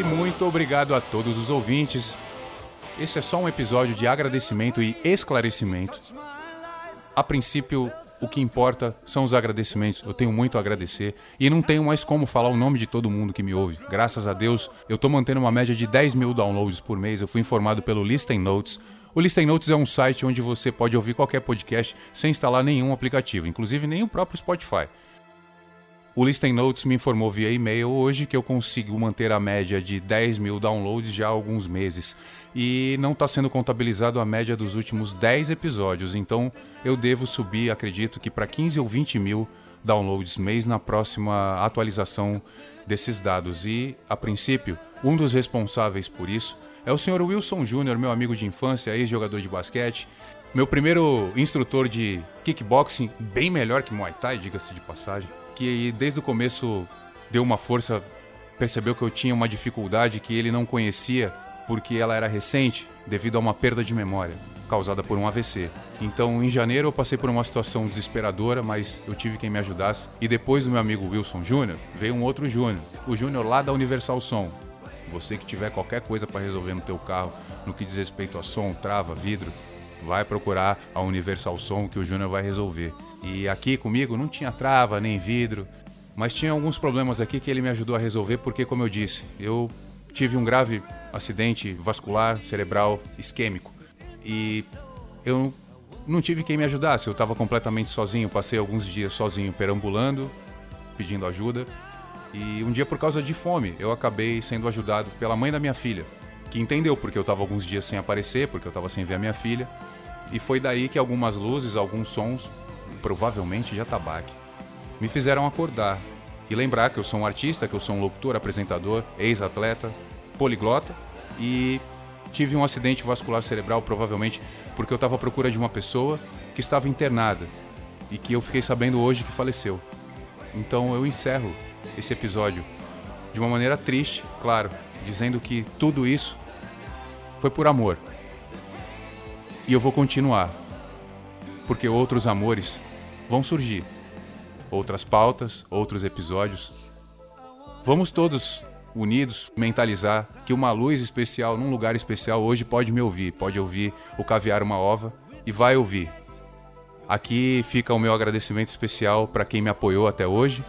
E muito obrigado a todos os ouvintes. Esse é só um episódio de agradecimento e esclarecimento. A princípio, o que importa são os agradecimentos. Eu tenho muito a agradecer e não tenho mais como falar o nome de todo mundo que me ouve. Graças a Deus, eu estou mantendo uma média de 10 mil downloads por mês. Eu fui informado pelo Listen Notes. O Listen Notes é um site onde você pode ouvir qualquer podcast sem instalar nenhum aplicativo, inclusive nem o próprio Spotify. O Listen Notes me informou via e-mail hoje que eu consigo manter a média de 10 mil downloads já há alguns meses e não está sendo contabilizado a média dos últimos 10 episódios, então eu devo subir, acredito que para 15 ou 20 mil downloads mês na próxima atualização desses dados. E, a princípio, um dos responsáveis por isso é o senhor Wilson Júnior, meu amigo de infância, ex-jogador de basquete, meu primeiro instrutor de kickboxing, bem melhor que Muay Thai, diga-se de passagem que desde o começo deu uma força, percebeu que eu tinha uma dificuldade que ele não conhecia porque ela era recente devido a uma perda de memória causada por um AVC. Então, em janeiro eu passei por uma situação desesperadora, mas eu tive quem me ajudasse. E depois do meu amigo Wilson Júnior, veio um outro Júnior, o Júnior lá da Universal Som. Você que tiver qualquer coisa para resolver no teu carro, no que diz respeito a som, trava, vidro, vai procurar a Universal Som que o Júnior vai resolver. E aqui comigo não tinha trava nem vidro, mas tinha alguns problemas aqui que ele me ajudou a resolver porque, como eu disse, eu tive um grave acidente vascular cerebral isquêmico e eu não tive quem me ajudasse. Eu estava completamente sozinho, passei alguns dias sozinho perambulando, pedindo ajuda. E um dia, por causa de fome, eu acabei sendo ajudado pela mãe da minha filha, que entendeu porque eu estava alguns dias sem aparecer, porque eu estava sem ver a minha filha. E foi daí que algumas luzes, alguns sons provavelmente de atabaque, me fizeram acordar e lembrar que eu sou um artista, que eu sou um locutor, apresentador, ex-atleta, poliglota e tive um acidente vascular cerebral provavelmente porque eu estava à procura de uma pessoa que estava internada e que eu fiquei sabendo hoje que faleceu. Então eu encerro esse episódio de uma maneira triste, claro, dizendo que tudo isso foi por amor. E eu vou continuar, porque outros amores vão surgir. Outras pautas, outros episódios. Vamos todos unidos mentalizar que uma luz especial num lugar especial hoje pode me ouvir, pode ouvir o caviar uma ova e vai ouvir. Aqui fica o meu agradecimento especial para quem me apoiou até hoje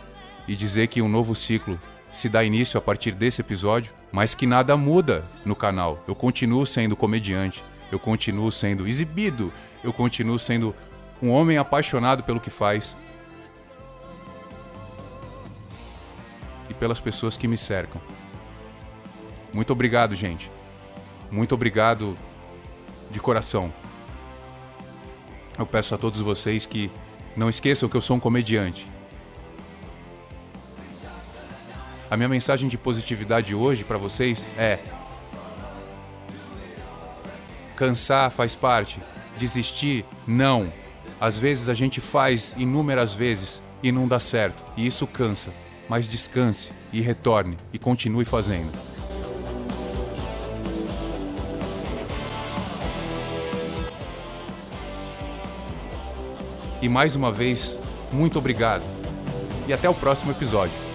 e dizer que um novo ciclo se dá início a partir desse episódio, mas que nada muda no canal. Eu continuo sendo comediante, eu continuo sendo exibido, eu continuo sendo um homem apaixonado pelo que faz e pelas pessoas que me cercam. Muito obrigado, gente. Muito obrigado de coração. Eu peço a todos vocês que não esqueçam que eu sou um comediante. A minha mensagem de positividade hoje para vocês é: cansar faz parte, desistir não. Às vezes a gente faz inúmeras vezes e não dá certo, e isso cansa. Mas descanse e retorne e continue fazendo. E mais uma vez, muito obrigado. E até o próximo episódio.